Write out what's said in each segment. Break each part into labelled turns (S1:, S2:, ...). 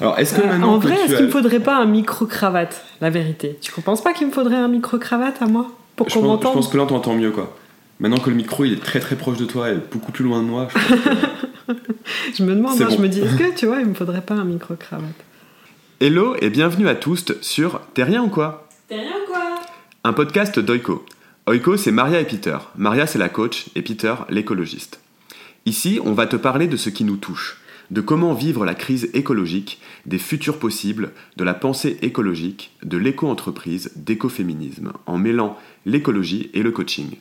S1: Alors, est-ce que
S2: Euh,
S1: maintenant
S2: en vrai, est-ce
S1: as-
S2: qu'il me faudrait pas un micro-cravate La vérité? Tu ne penses pas qu'il me faudrait un micro-cravate à moi Pour
S1: je
S2: qu'on
S1: pense, je
S2: m'entende?
S1: pense que là, on t'entend mieux, quoi. Maintenant que le micro, il est très très proche de toi et beaucoup plus loin de moi, je pense que-
S2: Je me demande, hein, je me dis, est-ce que tu vois, il me faudrait pas un micro-cravate?
S1: Hello et bienvenue à tous sur T'es rien ou quoi?
S2: T'es rien quoi?
S1: Un podcast d'Oiko. Oiko, c'est Maria et Peter. Maria, c'est la coach et Peter, l'écologiste. Ici, on va te parler de ce qui nous touche, de comment vivre la crise écologique, des futurs possibles, de la pensée écologique, de l'éco-entreprise, d'écoféminisme, en mêlant l'écologie et le coaching.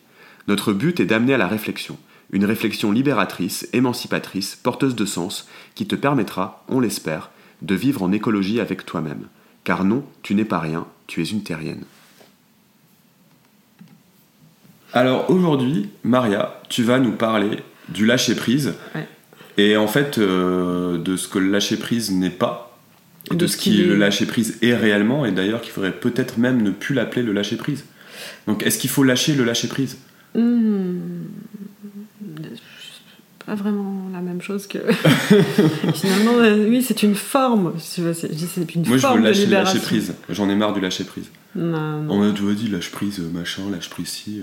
S1: Notre but est d'amener à la réflexion, une réflexion libératrice, émancipatrice, porteuse de sens, qui te permettra, on l'espère, de vivre en écologie avec toi-même. Car non, tu n'es pas rien, tu es une terrienne. Alors aujourd'hui, Maria, tu vas nous parler du lâcher-prise.
S2: Ouais.
S1: Et en fait, euh, de ce que le lâcher-prise n'est pas, et de,
S2: De
S1: ce qui
S2: est.
S1: le lâcher-prise est réellement, et d'ailleurs qu'il faudrait peut-être même ne plus l'appeler le lâcher-prise. Donc est-ce qu'il faut lâcher le lâcher-prise
S2: Hmm. Pas vraiment la même chose que. Finalement, euh, oui, c'est une forme. C'est une
S1: Moi je veux
S2: de
S1: lâcher le
S2: libération.
S1: lâcher-prise. J'en ai marre du lâcher-prise.
S2: Non, non.
S1: On m'a toujours dit lâche-prise, machin, lâche-prise ci.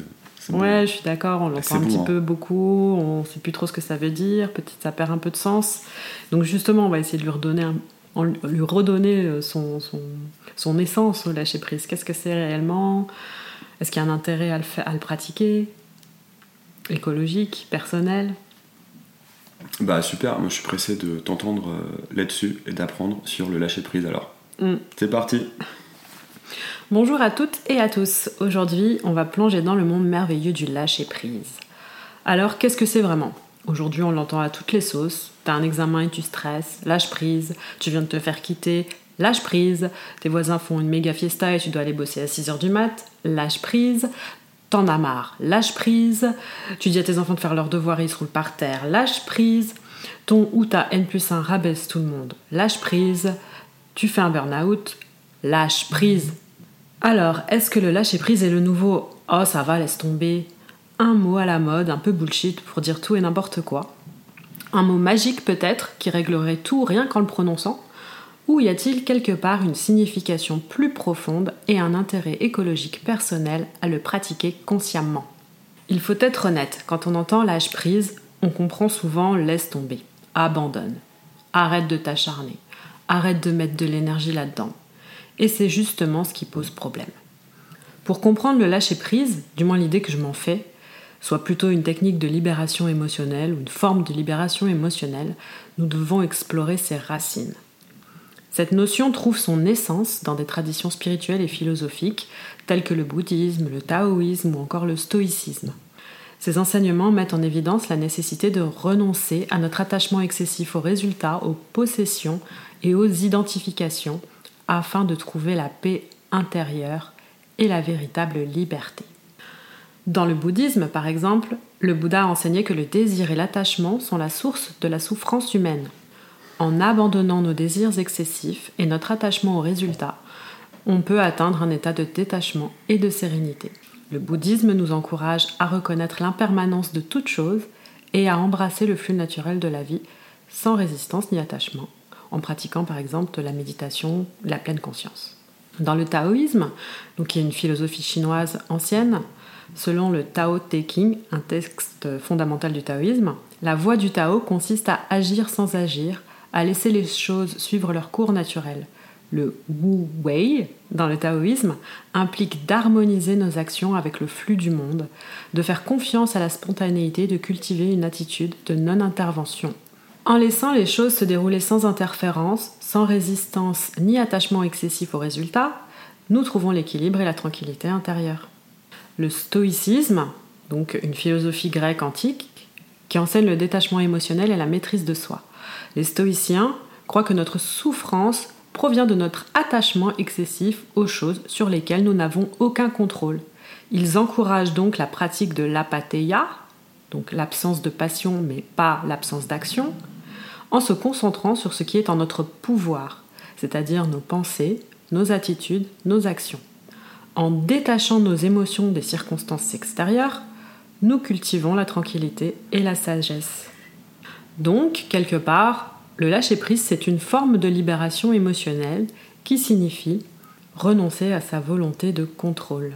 S2: Ouais, je suis d'accord, on l'entend
S1: C'est
S2: un petit
S1: hein.
S2: peu beaucoup, on sait plus trop ce que ça veut dire, peut-être ça perd un peu de sens. Donc justement, on va essayer de lui redonner, un- lui redonner euh, son, son, son essence au lâcher prise. Qu'est-ce que c'est réellement? Est-ce qu'il y a un intérêt à le, fa- à le pratiquer? Écologique, personnel?
S1: Bah super, moi je suis pressé de t'entendre euh, là-dessus et d'apprendre sur le lâcher-prise alors.
S2: Mm.
S1: C'est parti
S2: Bonjour à toutes et à tous. Aujourd'hui, on va plonger dans le monde merveilleux du lâcher prise. Alors, qu'est-ce que c'est vraiment? Aujourd'hui, on l'entend à toutes les sauces. T'as un examen et tu stresses, lâche prise. Tu viens de te faire quitter, lâche prise. Tes voisins font une méga fiesta et tu dois aller bosser à 6h du mat, lâche prise. T'en as marre, lâche prise. Tu dis à tes enfants de faire leurs devoirs et ils se roulent par terre, lâche prise. Ton ou ta N plus 1 rabaisse tout le monde, lâche prise. Tu fais un burn-out, lâche prise. Alors, est-ce que le lâcher prise est le nouveau Oh, ça va, laisse tomber Un mot à la mode, un peu bullshit pour dire tout et n'importe quoi? Un mot magique peut-être qui réglerait tout rien qu'en le prononçant? Ou y a-t-il quelque part une signification plus profonde et un intérêt écologique personnel à le pratiquer consciemment? Il faut être honnête, quand on entend lâche prise, on comprend souvent laisse tomber, abandonne, arrête de t'acharner, arrête de mettre de l'énergie là-dedans. Et c'est justement ce qui pose problème. Pour comprendre le lâcher-prise, du moins l'idée que je m'en fais, soit plutôt une technique de libération émotionnelle ou une forme de libération émotionnelle, nous devons explorer ses racines. Cette notion trouve son essence dans des traditions spirituelles et philosophiques telles que le bouddhisme, le taoïsme ou encore le stoïcisme. Ces enseignements mettent en évidence la nécessité de renoncer à notre attachement excessif aux résultats, aux possessions et aux identifications afin de trouver la paix intérieure et la véritable liberté. Dans le bouddhisme, par exemple, le Bouddha a enseigné que le désir et l'attachement sont la source de la souffrance humaine. En abandonnant nos désirs excessifs et notre attachement aux résultats, on peut atteindre un état de détachement et de sérénité. Le bouddhisme nous encourage à reconnaître l'impermanence de toute chose et à embrasser le flux naturel de la vie sans résistance ni attachement, en pratiquant par exemple de la méditation, la pleine conscience. Dans le taoïsme, donc qui est une philosophie chinoise ancienne, selon le Tao Te Ching, un texte fondamental du taoïsme, la voie du Tao consiste à agir sans agir, à laisser les choses suivre leur cours naturel. Le Wu Wei, dans le taoïsme, implique d'harmoniser nos actions avec le flux du monde, de faire confiance à la spontanéité, de cultiver une attitude de non-intervention. En laissant les choses se dérouler sans interférence, sans résistance ni attachement excessif aux résultats, nous trouvons l'équilibre et la tranquillité intérieure. Le stoïcisme, donc une philosophie grecque antique, qui enseigne le détachement émotionnel et la maîtrise de soi. Les stoïciens croient que notre souffrance provient de notre attachement excessif aux choses sur lesquelles nous n'avons aucun contrôle. Ils encouragent donc la pratique de l'apatheia, donc l'absence de passion mais pas l'absence d'action, en se concentrant sur ce qui est en notre pouvoir, c'est-à-dire nos pensées, nos attitudes, nos actions. En détachant nos émotions des circonstances extérieures, nous cultivons la tranquillité et la sagesse. Donc, quelque part, le lâcher-prise, c'est une forme de libération émotionnelle qui signifie renoncer à sa volonté de contrôle.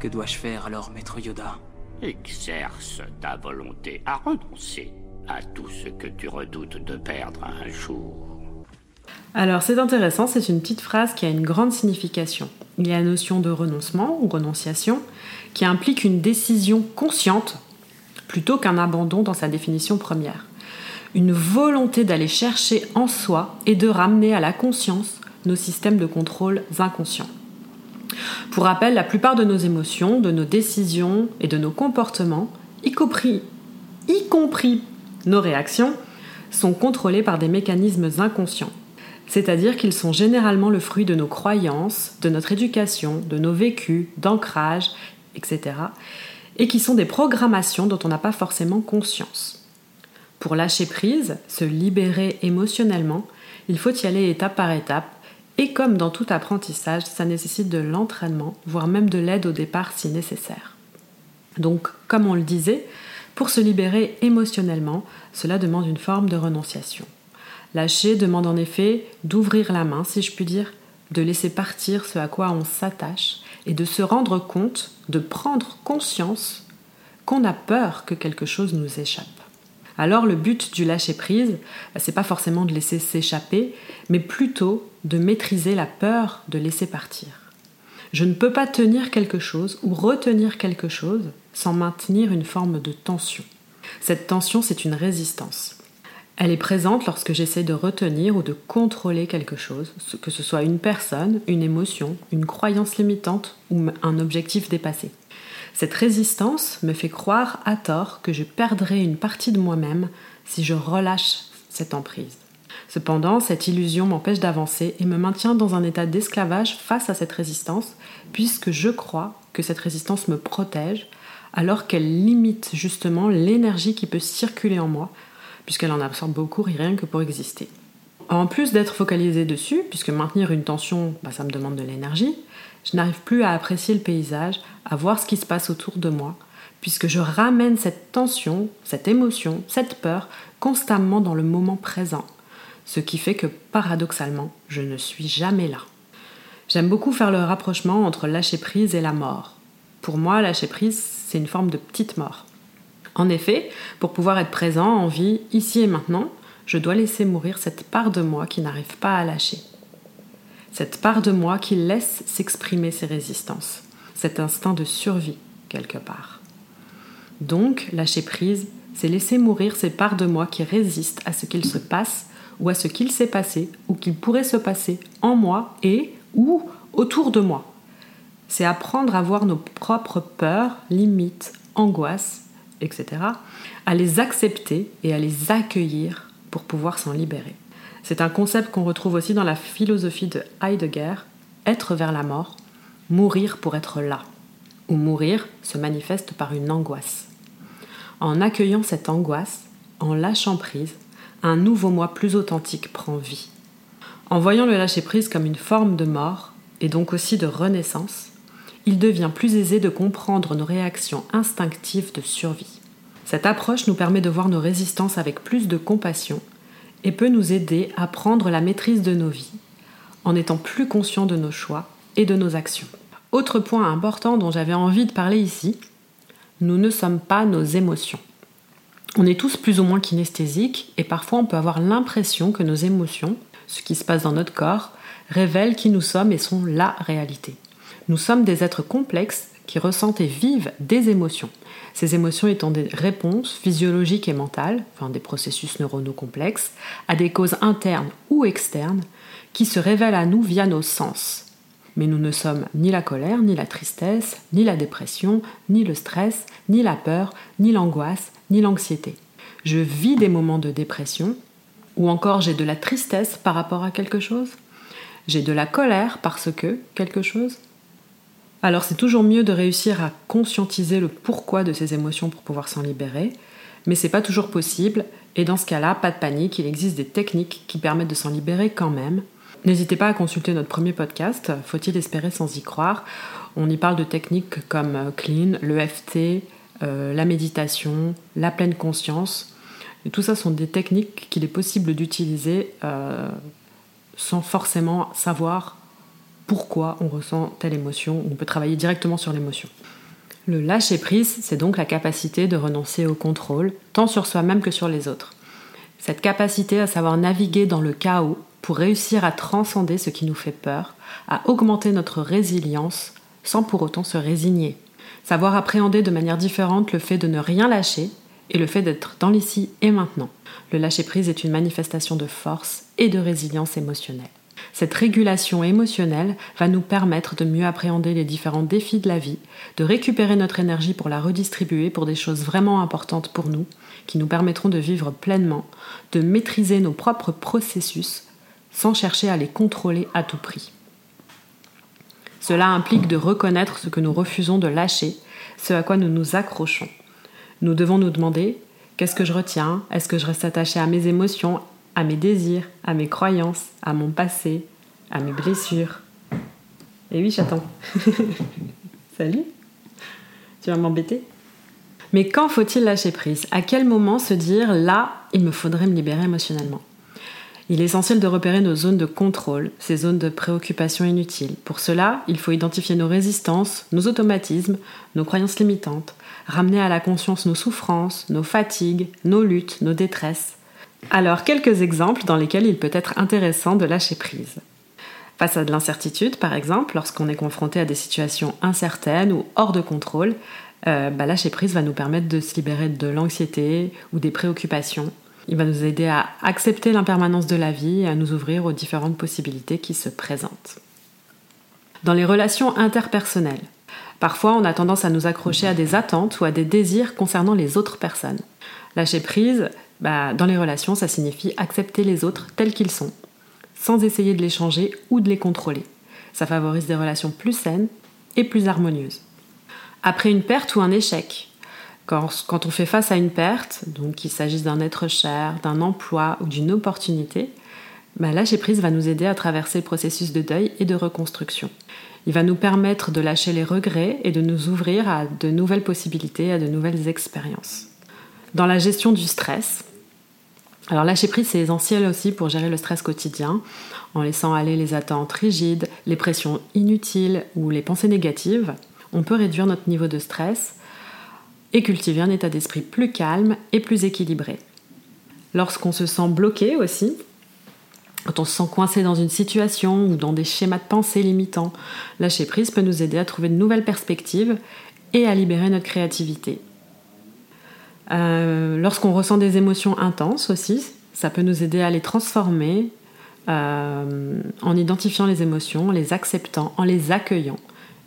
S3: Que dois-je faire alors, maître Yoda?
S4: Exerce ta volonté à renoncer à tout ce que tu redoutes de perdre un jour.
S2: Alors c'est intéressant, c'est une petite phrase qui a une grande signification. Il y a la notion de renoncement ou renonciation qui implique une décision consciente plutôt qu'un abandon dans sa définition première. Une volonté d'aller chercher en soi et de ramener à la conscience nos systèmes de contrôle inconscients. Pour rappel, la plupart de nos émotions, de nos décisions et de nos comportements, y compris, y compris nos réactions, sont contrôlés par des mécanismes inconscients. C'est-à-dire qu'ils sont généralement le fruit de nos croyances, de notre éducation, de nos vécus, d'ancrage, etc. Et qui sont des programmations dont on n'a pas forcément conscience. Pour lâcher prise, se libérer émotionnellement, il faut y aller étape par étape et comme dans tout apprentissage, ça nécessite de l'entraînement, voire même de l'aide au départ si nécessaire. Donc, comme on le disait, pour se libérer émotionnellement, cela demande une forme de renonciation. Lâcher demande en effet d'ouvrir la main, si je puis dire, de laisser partir ce à quoi on s'attache et de se rendre compte, de prendre conscience qu'on a peur que quelque chose nous échappe. Alors le but du lâcher prise, bah, c'est pas forcément de laisser s'échapper, mais plutôt de maîtriser la peur de laisser partir. Je ne peux pas tenir quelque chose ou retenir quelque chose sans maintenir une forme de tension. Cette tension, c'est une résistance. Elle est présente lorsque j'essaie de retenir ou de contrôler quelque chose, que ce soit une personne, une émotion, une croyance limitante ou un objectif dépassé. Cette résistance me fait croire à tort que je perdrai une partie de moi-même si je relâche cette emprise. Cependant, cette illusion m'empêche d'avancer et me maintient dans un état d'esclavage face à cette résistance, puisque je crois que cette résistance me protège, alors qu'elle limite justement l'énergie qui peut circuler en moi, puisqu'elle en absorbe beaucoup rien que pour exister. En plus d'être focalisé dessus, puisque maintenir une tension, bah, ça me demande de l'énergie, je n'arrive plus à apprécier le paysage, à voir ce qui se passe autour de moi, puisque je ramène cette tension, cette émotion, cette peur constamment dans le moment présent, ce qui fait que paradoxalement, je ne suis jamais là. J'aime beaucoup faire le rapprochement entre lâcher prise et la mort. Pour moi, lâcher prise, c'est une forme de petite mort. En effet, pour pouvoir être présent en vie ici et maintenant, je dois laisser mourir cette part de moi qui n'arrive pas à lâcher cette part de moi qui laisse s'exprimer ses résistances, cet instinct de survie quelque part. Donc, lâcher prise, c'est laisser mourir ces parts de moi qui résistent à ce qu'il se passe ou à ce qu'il s'est passé ou qu'il pourrait se passer en moi et ou autour de moi. C'est apprendre à voir nos propres peurs, limites, angoisses, etc., à les accepter et à les accueillir pour pouvoir s'en libérer. C'est un concept qu'on retrouve aussi dans la philosophie de Heidegger, être vers la mort, mourir pour être là, ou mourir se manifeste par une angoisse. En accueillant cette angoisse, en lâchant prise, un nouveau moi plus authentique prend vie. En voyant le lâcher prise comme une forme de mort, et donc aussi de renaissance, il devient plus aisé de comprendre nos réactions instinctives de survie. Cette approche nous permet de voir nos résistances avec plus de compassion et peut nous aider à prendre la maîtrise de nos vies en étant plus conscients de nos choix et de nos actions. Autre point important dont j'avais envie de parler ici, nous ne sommes pas nos émotions. On est tous plus ou moins kinesthésiques et parfois on peut avoir l'impression que nos émotions, ce qui se passe dans notre corps, révèlent qui nous sommes et sont la réalité. Nous sommes des êtres complexes qui ressentent et vivent des émotions. Ces émotions étant des réponses physiologiques et mentales, enfin des processus neuronaux complexes, à des causes internes ou externes qui se révèlent à nous via nos sens. Mais nous ne sommes ni la colère, ni la tristesse, ni la dépression, ni le stress, ni la peur, ni l'angoisse, ni l'anxiété. Je vis des moments de dépression, ou encore j'ai de la tristesse par rapport à quelque chose, j'ai de la colère parce que quelque chose, alors c'est toujours mieux de réussir à conscientiser le pourquoi de ces émotions pour pouvoir s'en libérer, mais c'est pas toujours possible, et dans ce cas-là, pas de panique, il existe des techniques qui permettent de s'en libérer quand même. N'hésitez pas à consulter notre premier podcast, Faut-il espérer sans y croire? On y parle de techniques comme euh, Clean, l'EFT, euh, la méditation, la pleine conscience. Et tout ça sont des techniques qu'il est possible d'utiliser euh, sans forcément savoir pourquoi on ressent telle émotion. On peut travailler directement sur l'émotion. Le lâcher-prise, c'est donc la capacité de renoncer au contrôle, tant sur soi-même que sur les autres. Cette capacité à savoir naviguer dans le chaos pour réussir à transcender ce qui nous fait peur, à augmenter notre résilience sans pour autant se résigner. Savoir appréhender de manière différente le fait de ne rien lâcher et le fait d'être dans l'ici et maintenant. Le lâcher-prise est une manifestation de force et de résilience émotionnelle. Cette régulation émotionnelle va nous permettre de mieux appréhender les différents défis de la vie, de récupérer notre énergie pour la redistribuer pour des choses vraiment importantes pour nous, qui nous permettront de vivre pleinement, de maîtriser nos propres processus sans chercher à les contrôler à tout prix. Cela implique de reconnaître ce que nous refusons de lâcher, ce à quoi nous nous accrochons. Nous devons nous demander qu'est-ce que je retiens? Est-ce que je reste attaché à mes émotions, à mes désirs, à mes croyances, à mon passé, à mes blessures Et oui, chaton. Salut Tu vas m'embêter? Mais quand faut-il lâcher prise? À quel moment se dire là, il me faudrait me libérer émotionnellement? Il est essentiel de repérer nos zones de contrôle, ces zones de préoccupation inutiles. Pour cela, il faut identifier nos résistances, nos automatismes, nos croyances limitantes, ramener à la conscience nos souffrances, nos fatigues, nos luttes, nos détresses. Alors, quelques exemples dans lesquels il peut être intéressant de lâcher prise. Face à de l'incertitude, par exemple, lorsqu'on est confronté à des situations incertaines ou hors de contrôle, euh, bah, lâcher prise va nous permettre de se libérer de l'anxiété ou des préoccupations, il va nous aider à accepter l'impermanence de la vie et à nous ouvrir aux différentes possibilités qui se présentent. Dans les relations interpersonnelles, parfois on a tendance à nous accrocher à des attentes ou à des désirs concernant les autres personnes. Lâcher prise, bah, dans les relations, ça signifie accepter les autres tels qu'ils sont, sans essayer de les changer ou de les contrôler. Ça favorise des relations plus saines et plus harmonieuses. Après une perte ou un échec, quand, on fait face à une perte, donc qu'il s'agisse d'un être cher, d'un emploi ou d'une opportunité, bah lâcher prise va nous aider à traverser le processus de deuil et de reconstruction. Il va nous permettre de lâcher les regrets et de nous ouvrir à de nouvelles possibilités, à de nouvelles expériences. Dans la gestion du stress, alors lâcher prise c'est essentiel aussi pour gérer le stress quotidien, en laissant aller les attentes rigides, les pressions inutiles ou les pensées négatives. On peut réduire notre niveau de stress et cultiver un état d'esprit plus calme et plus équilibré. Lorsqu'on se sent bloqué aussi, quand on se sent coincé dans une situation ou dans des schémas de pensée limitants, lâcher prise peut nous aider à trouver de nouvelles perspectives et à libérer notre créativité. Euh, lorsqu'on ressent des émotions intenses aussi, ça peut nous aider à les transformer euh, en identifiant les émotions, en les acceptant, en les accueillant.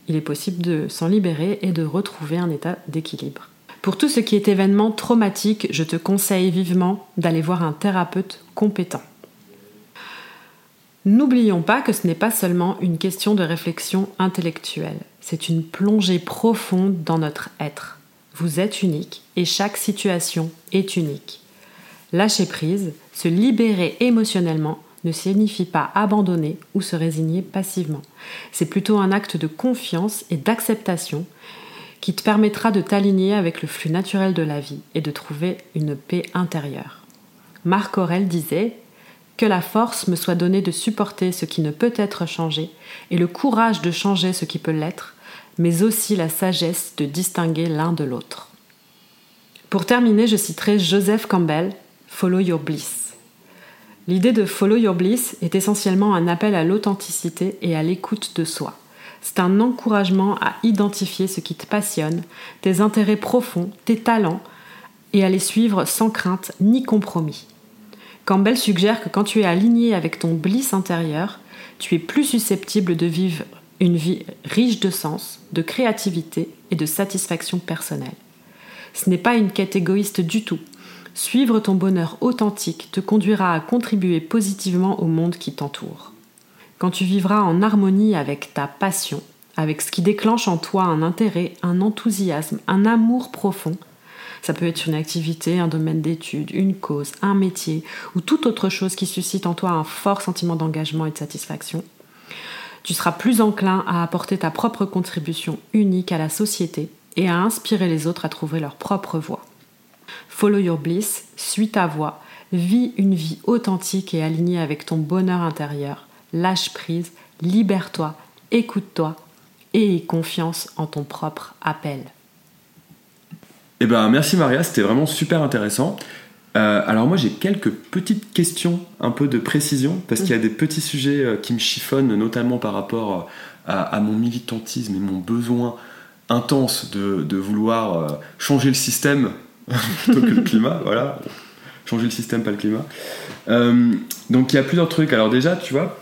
S2: Il est possible de s'en libérer et de retrouver un état d'équilibre. Pour tout ce qui est événement traumatique, je te conseille vivement d'aller voir un thérapeute compétent. N'oublions pas que ce n'est pas seulement une question de réflexion intellectuelle, c'est une plongée profonde dans notre être. Vous êtes unique et chaque situation est unique. Lâcher prise, se libérer émotionnellement ne signifie pas abandonner ou se résigner passivement. C'est plutôt un acte de confiance et d'acceptation qui te permettra de t'aligner avec le flux naturel de la vie et de trouver une paix intérieure. Marc Aurel disait Que la force me soit donnée de supporter ce qui ne peut être changé et le courage de changer ce qui peut l'être, mais aussi la sagesse de distinguer l'un de l'autre. Pour terminer, je citerai Joseph Campbell, Follow Your Bliss. L'idée de Follow Your Bliss est essentiellement un appel à l'authenticité et à l'écoute de soi. C'est un encouragement à identifier ce qui te passionne, tes intérêts profonds, tes talents, et à les suivre sans crainte ni compromis. Campbell suggère que quand tu es aligné avec ton bliss intérieur, tu es plus susceptible de vivre une vie riche de sens, de créativité et de satisfaction personnelle. Ce n'est pas une quête égoïste du tout. Suivre ton bonheur authentique te conduira à contribuer positivement au monde qui t'entoure quand tu vivras en harmonie avec ta passion, avec ce qui déclenche en toi un intérêt, un enthousiasme, un amour profond, ça peut être une activité, un domaine d'étude, une cause, un métier ou toute autre chose qui suscite en toi un fort sentiment d'engagement et de satisfaction. Tu seras plus enclin à apporter ta propre contribution unique à la société et à inspirer les autres à trouver leur propre voie. Follow your bliss, suis ta voix, vis une vie authentique et alignée avec ton bonheur intérieur. Lâche prise, libère-toi, écoute-toi et aie confiance en ton propre appel.
S1: Eh ben, merci Maria, c'était vraiment super intéressant. Euh, alors moi j'ai quelques petites questions, un peu de précision, parce qu'il y a des petits sujets euh, qui me chiffonnent, notamment par rapport euh, à, à mon militantisme et mon besoin intense de, de vouloir changer le système plutôt que le climat, voilà. Changer le système, pas le climat. Euh, donc il y a plusieurs trucs. Alors déjà, tu vois,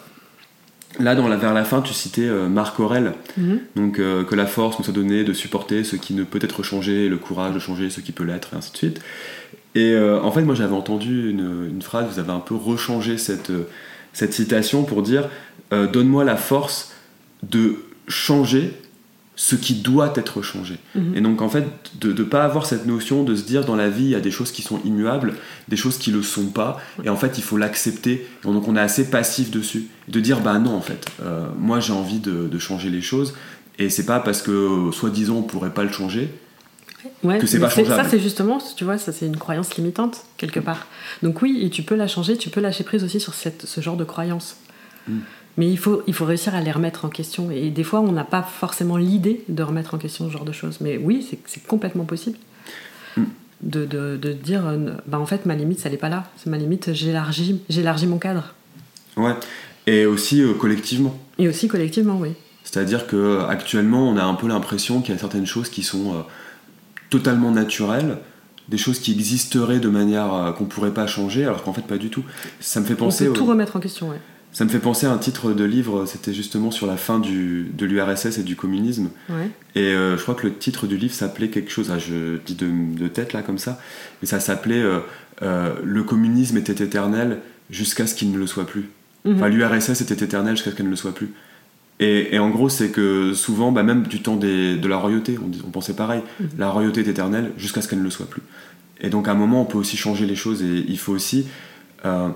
S1: là dans la, vers la fin, tu citais euh, Marc Aurel,
S2: Mhm.
S1: donc euh, que la force nous soit donnée de supporter ce qui ne peut être changé, le courage de changer ce qui peut l'être, et ainsi de suite. Et euh, en fait, moi j'avais entendu une, une phrase, vous avez un peu rechangé cette, euh, cette citation pour dire euh, Donne-moi la force de changer ce qui doit être changé.
S2: Mhm.
S1: Et donc en fait, de ne pas avoir cette notion de se dire dans la vie, il y a des choses qui sont immuables, des choses qui le sont pas, et en fait il faut l'accepter, donc on est assez passif dessus. De dire bah non en fait, euh, moi j'ai envie de, de changer les choses, et c'est pas parce que soi-disant on pourrait pas le changer.
S2: Ouais,
S1: que c'est pas changeable.
S2: Ça, c'est justement, tu vois, ça c'est une croyance limitante, quelque part. Donc oui, et tu peux la changer, tu peux lâcher prise aussi sur cette, ce genre de croyance.
S1: Mm.
S2: Mais il faut, il faut réussir à les remettre en question. Et des fois, on n'a pas forcément l'idée de remettre en question ce genre de choses. Mais oui, c'est- complètement possible.
S1: Mm.
S2: De, de, de dire, euh, bah en fait, ma limite, ça n'est pas là. C'est ma limite, j'élargis mon cadre.
S1: Ouais. Et aussi euh, collectivement.
S2: Et aussi collectivement, oui.
S1: C'est-à-dire que euh, actuellement, on a un peu l'impression qu'il y a certaines choses qui sont euh, totalement naturelles, des choses qui existeraient de manière euh, qu'on pourrait pas changer, alors qu'en fait pas du tout. Ça me fait
S2: On
S1: penser,
S2: peut
S1: au-
S2: tout remettre en question, ouais.
S1: ça me fait penser à un titre de livre. C'était justement sur la fin du, de l'URSS et du communisme.
S2: ouais.
S1: Et euh, je crois que le titre du livre s'appelait quelque chose. ah, je dis de, de tête là comme ça, mais ça s'appelait euh, euh, Le communisme était éternel jusqu'à ce qu'il ne le soit plus.
S2: Mhm.
S1: Enfin, l'URSS était éternel jusqu'à ce qu'elle ne le soit plus. Et, et en gros, c'est que souvent, bah, même du temps des- de la royauté, on, pensait pareil.
S2: Mhm.
S1: La royauté est éternelle jusqu'à ce qu'elle ne le soit plus. Et donc, à un moment, on peut aussi changer les choses et il faut aussi. euh,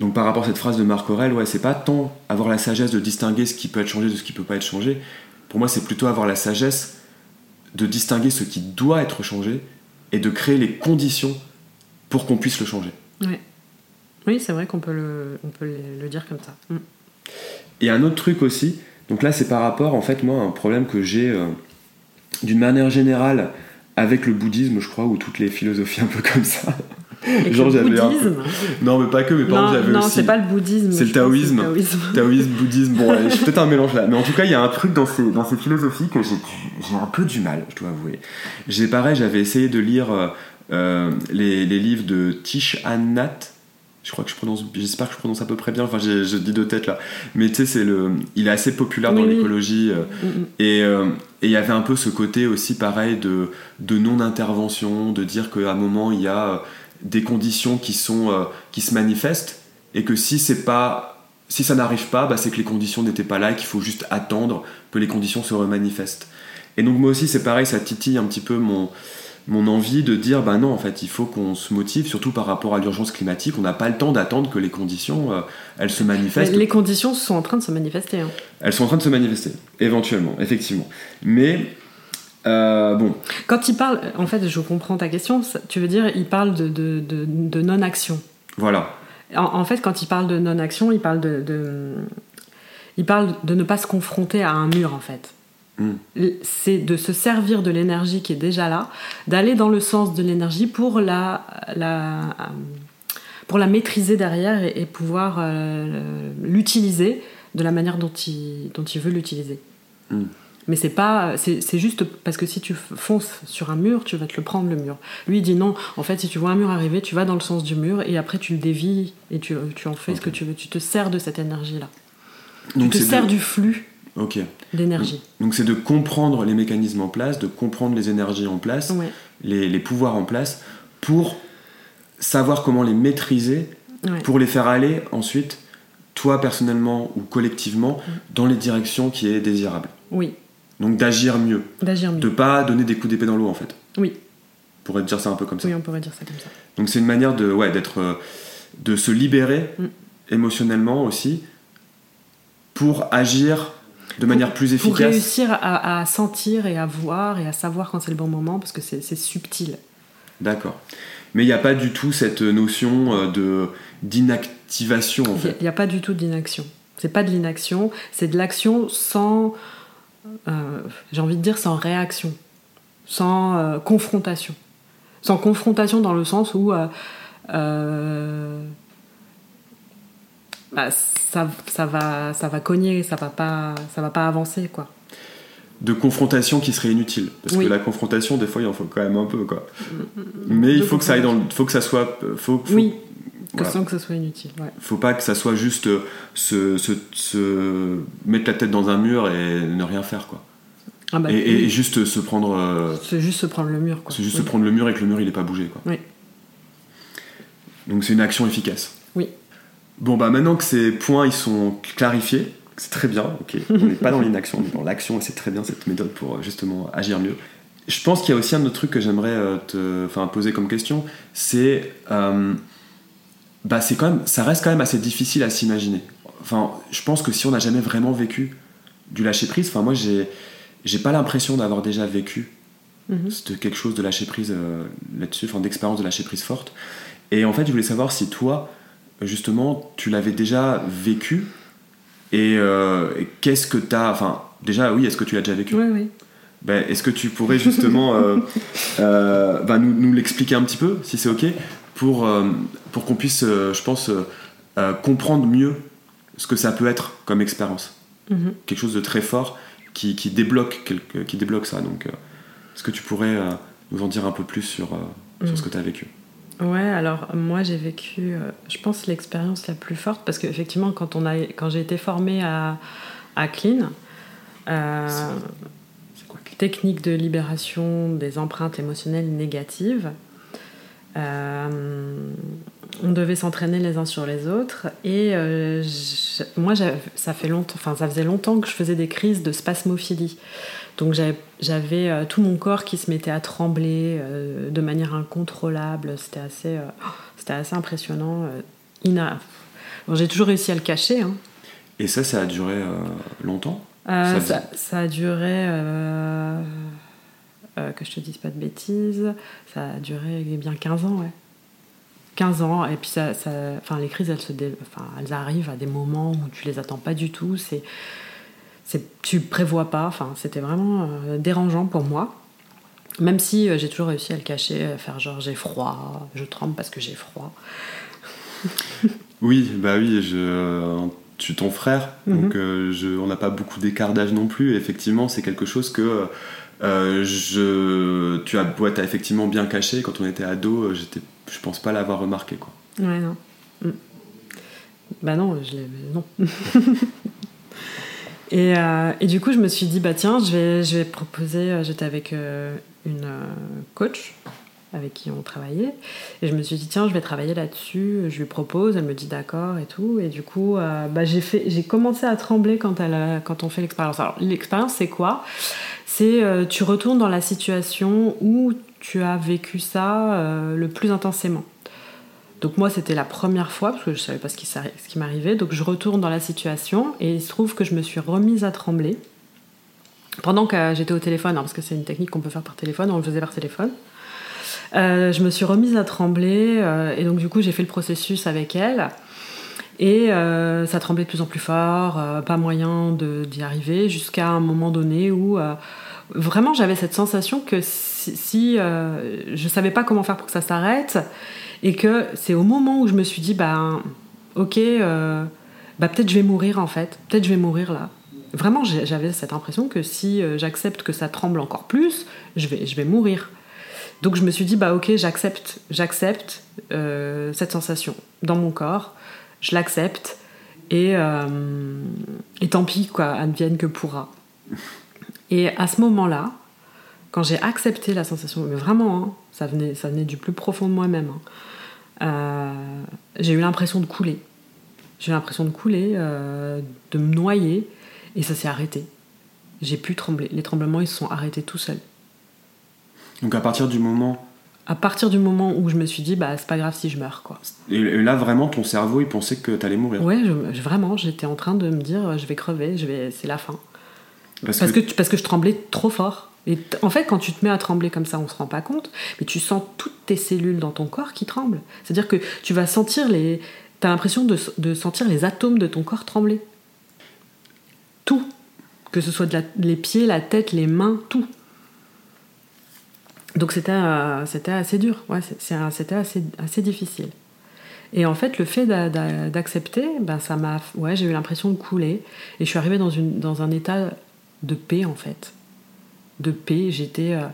S1: donc, par rapport à cette phrase de Marc Aurel, ouais, c'est pas tant avoir la sagesse de distinguer ce qui peut être changé de ce qui peut pas être changé. Pour moi, c'est plutôt avoir la sagesse de distinguer ce qui doit être changé et de créer les conditions pour qu'on puisse le changer.
S2: Ouais. Oui, c'est vrai qu'on peut, le, on peut le, le dire comme ça. Mm.
S1: Et un autre truc aussi, donc là c'est par rapport en fait moi à un problème que j'ai euh, d'une manière générale avec le bouddhisme je crois ou toutes les philosophies un peu comme ça. Genre,
S2: le
S1: peu-
S2: bouddhisme.
S1: Non mais pas que, mais par
S2: Non,
S1: exemple j'avais
S2: non
S1: aussi
S2: c'est pas le bouddhisme.
S1: C'est le taoïsme.
S2: taoïsme.
S1: taoïsme, bouddhisme, bon ouais, peut-être un mélange là. Mais en tout cas il y a un truc dans ces, dans ces philosophies que j'ai un peu du mal, je dois avouer. J'ai pareil, j'avais essayé de lire euh, euh, les, les livres de Tish Annat. Je crois que je prononce, j'espère que je prononce à peu près bien. Enfin, je dis de tête là. Mais tu sais, c'est le, il est assez populaire dans
S2: Oui,
S1: l'écologie. euh,
S2: Mm, mm.
S1: et euh, et il y avait un peu ce côté aussi pareil de, de non-intervention, de dire qu'à un moment il y a euh, des conditions qui, sont, euh, qui se manifestent et que si, c'est pas, si ça n'arrive pas, bah, c'est que les conditions n'étaient pas là et qu'il faut juste attendre que les conditions se remanifestent. Et donc moi aussi c'est pareil, ça titille un petit peu mon, mon envie de dire bah non en fait il faut qu'on se motive surtout par rapport à l'urgence climatique on n'a pas le temps d'attendre que les conditions euh, elles se manifestent
S2: Les conditions sont en train de se manifester. hein.
S1: elles sont en train de se manifester, éventuellement, effectivement. Mais, euh, bon,
S2: Quand il parle, en fait, je comprends ta question, tu veux dire, il parle de, de, de- de non-action.
S1: voilà.
S2: En, en fait, quand il parle de non-action, il parle de, de- il parle de ne pas se confronter à un mur, en fait. C'est de se servir de l'énergie qui est déjà là, d'aller dans le sens de l'énergie pour la, la, euh, pour la maîtriser derrière et, et pouvoir euh, l'utiliser de la manière dont il, dont il veut l'utiliser.
S1: Mm.
S2: Mais c'est pas, c'est juste parce que si tu fonces sur un mur, tu vas te le prendre le mur. Lui il dit non. En fait, si tu vois un mur arriver, tu vas dans le sens du mur et après tu le dévies et tu, tu en fais ce que tu veux. Tu te sers de cette énergie là.
S1: Donc
S2: tu te sers du flux
S1: Ok.
S2: d'énergie.
S1: Donc c'est de comprendre les mécanismes en place, de comprendre les énergies en place,
S2: Ouais.
S1: les, les pouvoirs en place, pour savoir comment les maîtriser,
S2: Ouais.
S1: pour les faire aller ensuite, toi personnellement ou collectivement, dans les directions qui est désirable.
S2: Oui.
S1: Donc d'agir mieux,
S2: D'agir mieux.
S1: de pas donner des coups d'épée dans l'eau en fait.
S2: Oui.
S1: On pourrait dire ça un peu comme ça.
S2: Oui, on pourrait dire ça comme ça.
S1: Donc c'est une manière de ouais d'être euh, de se libérer
S2: Mm.
S1: émotionnellement aussi pour agir de manière plus
S2: Pour
S1: efficace.
S2: réussir à, à sentir et à voir et à savoir quand c'est le bon moment parce que c'est subtil.
S1: D'accord. Mais il n'y a pas du tout cette notion euh, de d'inactivation en
S2: Il
S1: fait.
S2: n'y a pas du tout d'inaction. C'est pas de l'inaction, c'est de l'action sans, euh, j'ai envie de dire, sans réaction, sans euh, confrontation. Sans confrontation dans le sens où euh, bah, ça, ça, va, ça va cogner, ça va pas, ça va pas avancer, quoi.
S1: De confrontation qui serait inutile. Parce
S2: Oui.
S1: que la confrontation, des fois, il en faut quand même un peu quoi. Mais il faut que ça aille dans le- faut que ça soit. Faut, faut-
S2: Oui, que
S1: voilà.
S2: sans que ce soit inutile. Ouais.
S1: Faut pas que ça soit juste euh, se, se, se mettre la tête dans un mur et ne rien faire quoi.
S2: Ah bah,
S1: et, et-
S2: oui.
S1: et juste se prendre. euh,
S2: c'est juste se prendre le mur, quoi.
S1: c'est juste
S2: Oui.
S1: se prendre le mur et que le mur il est pas bougé quoi.
S2: Oui.
S1: Donc c'est une action efficace.
S2: Oui.
S1: Bon bah maintenant que ces points ils sont clarifiés, c'est très bien, ok. On n'est pas dans l'inaction, on est dans l'action et c'est très bien cette méthode pour euh, justement agir mieux. Je pense qu'il y a aussi un autre truc que j'aimerais euh, te enfin, poser comme question, c'est euh, bah c'est quand même ça reste quand même assez difficile à s'imaginer. Enfin, je pense que si on n'a jamais vraiment vécu du lâcher prise, enfin moi j'ai j'ai pas l'impression d'avoir déjà vécu de quelque chose de lâcher prise euh, là-dessus, enfin d'expérience de lâcher prise forte. Et en fait, je voulais savoir si toi, justement, tu l'avais déjà vécu et, euh, et qu'est-ce que t'as. Enfin, déjà, oui, est-ce que tu l'as déjà vécu?
S2: Oui, oui.
S1: Ben, Est-ce que tu pourrais justement euh, euh, ben, nous, nous l'expliquer un petit peu, si c'est ok, pour, pour qu'on puisse, je pense, comprendre mieux ce que ça peut être comme expérience
S2: Mhm.
S1: quelque chose de très fort qui, qui débloque, quelque- qui débloque ça. Donc, est-ce que tu pourrais nous en dire un peu plus sur, sur
S2: Mhm.
S1: ce que tu as vécu?
S2: Ouais, alors moi j'ai vécu, euh, je pense, l'expérience la plus forte parce qu'effectivement, quand, on a, quand j'ai été formée à, à Clean, euh,
S1: quoi
S2: technique de libération des empreintes émotionnelles négatives, euh, on devait s'entraîner les uns sur les autres et je- moi ça fait longtemps, ça faisait longtemps que je faisais des crises de spasmophilie. Donc j'avais- euh, tout mon corps qui se mettait à trembler euh, de manière incontrôlable. C'était assez, euh, c'était assez impressionnant. ina- Bon, J'ai toujours réussi à le cacher. hein.
S1: Et ça, ça a duré longtemps? Ça
S2: ça, ça a duré, que je te dise pas de bêtises, ça a duré bien 15 ans, ouais. 15 ans, et puis ça, ça, enfin, les crises, elles, se dé- enfin, elles arrivent à des moments où tu les attends pas du tout, c'est, tu prévois pas, enfin, c'était vraiment euh, dérangeant pour moi. Même si euh, j'ai toujours réussi à le cacher, à faire genre j'ai froid, je tremble parce que j'ai froid.
S1: Oui, bah oui, je, suis ton frère,
S2: Mhm.
S1: donc euh, je, on n'a pas beaucoup d'écart d'âge non plus. Et effectivement, c'est quelque chose que euh, je, tu as, ouais, t'as effectivement bien caché. Quand on était ado, j'étais, je pense pas l'avoir remarqué. Quoi.
S2: Ouais, non. Mm. Bah non, je l'ai. Non. et, euh, et du coup, je me suis dit, bah tiens, je vais, je vais proposer. euh, J'étais avec euh, une coach avec qui on travaillait. Et je me suis dit, tiens, je vais travailler là-dessus. Je lui propose, elle me dit d'accord et tout. Et du coup, bah, j'ai, fait, j'ai commencé à trembler quand, elle, quand on fait l'expérience. Alors, l'expérience, c'est quoi? C'est euh, tu retournes dans la situation où tu as vécu ça le plus intensément. Donc moi, c'était la première fois, parce que je savais pas ce qui, m'arrivait. Donc je retourne dans la situation et il se trouve que je me suis remise à trembler. Pendant que j'étais au téléphone, hein, parce que c'est une technique qu'on peut faire par téléphone, on le faisait par téléphone. Euh, je me suis remise à trembler euh, et donc du coup j'ai fait le processus avec elle et euh, ça tremblait de plus en plus fort, pas moyen d'y arriver jusqu'à un moment donné où vraiment j'avais cette sensation que si, si, je savais pas comment faire pour que ça s'arrête et que c'est au moment où je me suis dit ben ok euh, bah peut-être je vais mourir en fait. Peut-être je vais mourir là. Vraiment j'avais cette impression que si euh, j'accepte que ça tremble encore plus je vais je vais mourir. Donc je me suis dit bah ok j'accepte j'accepte euh, cette sensation dans mon corps. Je l'accepte. Et et tant pis quoi advienne que pourra. Et à ce moment là quand j'ai accepté la sensation mais vraiment hein, ça venait ça venait du plus profond de moi-même hein, euh, j'ai eu l'impression de couler. J'ai eu l'impression de couler, euh, de me noyer, et ça s'est arrêté. J'ai pu trembler. Les tremblements, ils se sont arrêtés tout seuls.
S1: Donc à partir du moment.
S2: À partir du moment où je me suis dit, bah c'est pas grave si je meurs, quoi.
S1: Et, là, vraiment, ton cerveau, il pensait que t'allais mourir.
S2: Ouais, je- vraiment, j'étais en train de me dire, je vais crever, je vais, c'est la fin.
S1: Parce,
S2: Parce
S1: que,
S2: que, parce que je tremblais trop fort. Et en fait, quand tu te mets à trembler comme ça, on se rend pas compte, mais tu sens toutes tes cellules dans ton corps qui tremblent. C'est-à-dire que tu vas sentir les. T'as l'impression de, sentir les atomes de ton corps trembler. Tout. Que ce soit les pieds, la tête, les mains, tout. Donc c'était euh, assez dur, ouais, c'était assez, assez difficile. Et en fait, le fait d'a- d'a- d'accepter, ben, ça m'a, ouais, j'ai eu l'impression de couler. Et je suis arrivée dans, une, dans un état de paix, en fait. De paix. J'étais euh,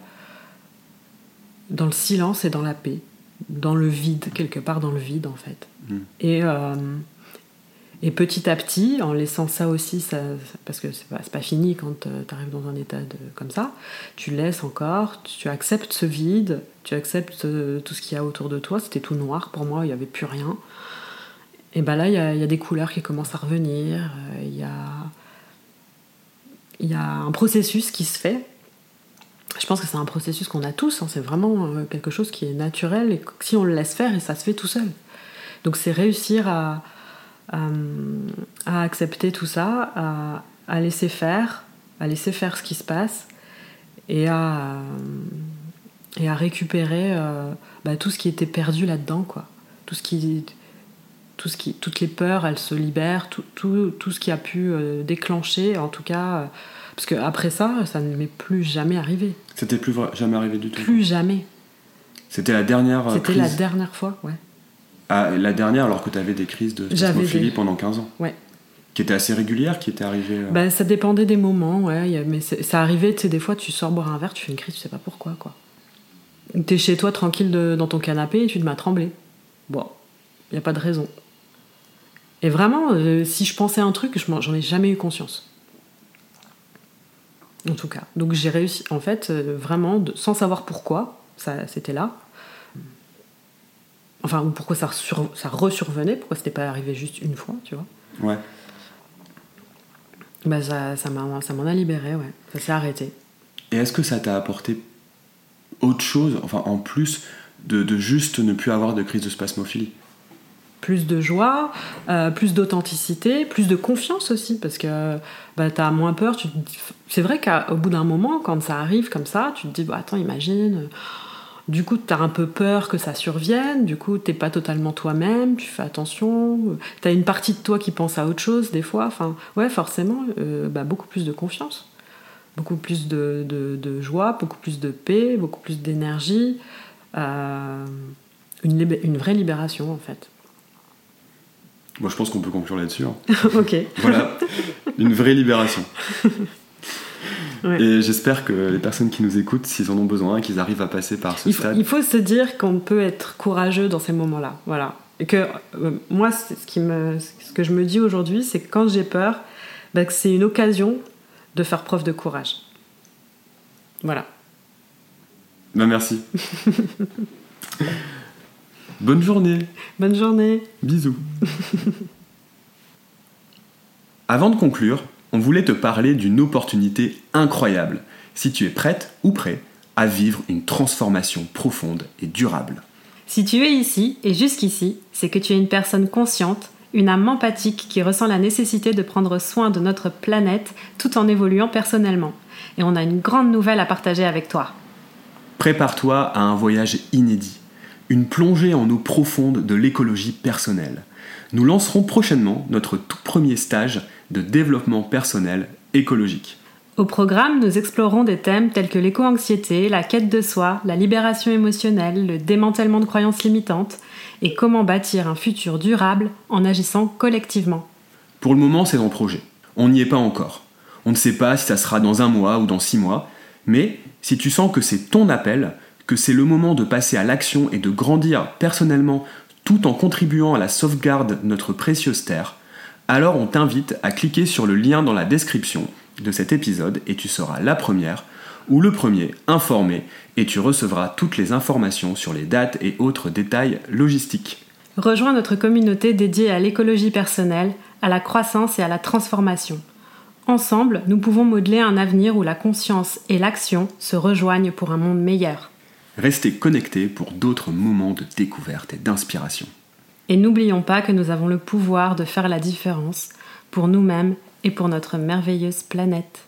S2: dans le silence et dans la paix. Dans le vide, quelque part dans le vide, en fait.
S1: Mm.
S2: Et, euh, et petit à petit, en laissant ça aussi, ça, parce que c'est pas, pas fini quand tu arrives dans un état de, comme ça, tu laisses encore, tu acceptes ce vide, tu acceptes euh, tout ce qu'il y a autour de toi. C'était tout noir pour moi, il n'y avait plus rien. Et ben là, il y, y a des couleurs qui commencent à revenir, euh, il y, a, il y a un processus qui se fait. Je pense que c'est un processus qu'on a tous, hein, c'est vraiment euh, quelque chose qui est naturel et si on le laisse faire, et ça se fait tout seul. Donc c'est réussir à, à accepter tout ça, à, laisser faire, à laisser faire ce qui se passe et à, à récupérer euh, bah, tout ce qui était perdu là-dedans, quoi. Tout ce qui, toutes les peurs, elles se libèrent, tout, ce qui a pu euh, déclencher, en tout cas, euh, parce que après ça, ça ne m'est plus jamais arrivé,
S1: C'était plus vrai- jamais arrivé du tout.
S2: plus jamais.
S1: C'était la dernière euh,
S2: C'était la dernière fois, ouais.
S1: Ah, la dernière alors que tu avais des crises de spasmophilie
S2: des-
S1: pendant 15 ans.
S2: Ouais.
S1: Qui étaient assez régulières, qui étaient arrivées. euh,
S2: Bah, ça dépendait des moments, ouais. Mais ça arrivait, tu sais, des fois, tu sors boire un verre, tu fais une crise, tu sais pas pourquoi, quoi. T'es chez toi, tranquille, de- dans ton canapé, et tu te mets à trembler. Bon, y a pas de raison. Et vraiment, euh, si je pensais à un truc, j'en ai jamais eu conscience. En tout cas. Donc j'ai réussi, en fait, euh, vraiment, de- sans savoir pourquoi, ça, c'était là. Enfin, ou pourquoi ça, sur- ça resurvenait, pourquoi c'était pas arrivé juste une fois, tu vois.
S1: Ouais.
S2: Bah ça, ça m'a- ça m'en a libéré, ouais. Ça s'est arrêté.
S1: Et est-ce que ça t'a apporté autre chose, enfin en plus de, de juste ne plus avoir de crise de spasmophilie?
S2: Plus de joie, euh, plus d'authenticité, plus de confiance aussi, parce que bah, t'as moins peur. Tu C'est vrai qu'au bout d'un moment, quand ça arrive comme ça, tu te dis, bah, attends, imagine. Du coup, t'as un peu peur que ça survienne, du coup, t'es pas totalement toi-même, tu fais attention, t'as une partie de toi qui pense à autre chose des fois. Enfin, ouais, forcément, euh, bah, beaucoup plus de confiance, beaucoup plus de, joie, beaucoup plus de paix, beaucoup plus d'énergie, euh, une vraie libération en fait.
S1: Moi je pense qu'on peut conclure là-dessus. hein.
S2: ok.
S1: Voilà, une vraie libération.
S2: Ouais.
S1: Et j'espère que les personnes qui nous écoutent, s'ils en ont besoin, qu'ils arrivent à passer par ce
S2: Il faut,
S1: stade.
S2: il faut se dire qu'on peut être courageux dans ces moments-là. Voilà. Et que euh, moi, ce, qui me, ce que je me dis aujourd'hui, c'est que quand j'ai peur, bah, c'est une occasion de faire preuve de courage. Voilà.
S1: Bah merci. Bonne journée.
S2: Bonne journée.
S1: Bisous. Avant de conclure, on voulait te parler d'une opportunité incroyable, si tu es prête ou prêt à vivre une transformation profonde et durable.
S5: Si tu es ici et jusqu'ici, c'est que tu es une personne consciente, une âme empathique qui ressent la nécessité de prendre soin de notre planète tout en évoluant personnellement. Et on a une grande nouvelle à partager avec toi.
S1: Prépare-toi à un voyage inédit, une plongée en eau profonde de l'écologie personnelle. Nous lancerons prochainement notre tout premier stage de développement personnel écologique.
S5: Au programme, nous explorons des thèmes tels que l'éco-anxiété, la quête de soi, la libération émotionnelle, le démantèlement de croyances limitantes et comment bâtir un futur durable en agissant collectivement.
S1: Pour le moment, c'est en projet. On n'y est pas encore. On ne sait pas si ça sera dans un mois ou dans six mois, mais si tu sens que c'est ton appel, que c'est le moment de passer à l'action et de grandir personnellement tout en contribuant à la sauvegarde de notre précieuse terre, alors on t'invite à cliquer sur le lien dans la description de cet épisode et tu seras la première ou le premier informé et tu recevras toutes les informations sur les dates et autres détails logistiques.
S5: Rejoins notre communauté dédiée à l'écologie personnelle, à la croissance et à la transformation. Ensemble, nous pouvons modeler un avenir où la conscience et l'action se rejoignent pour un monde meilleur.
S1: Restez connectés pour d'autres moments de découverte et d'inspiration.
S5: Et n'oublions pas que nous avons le pouvoir de faire la différence pour nous-mêmes et pour notre merveilleuse planète.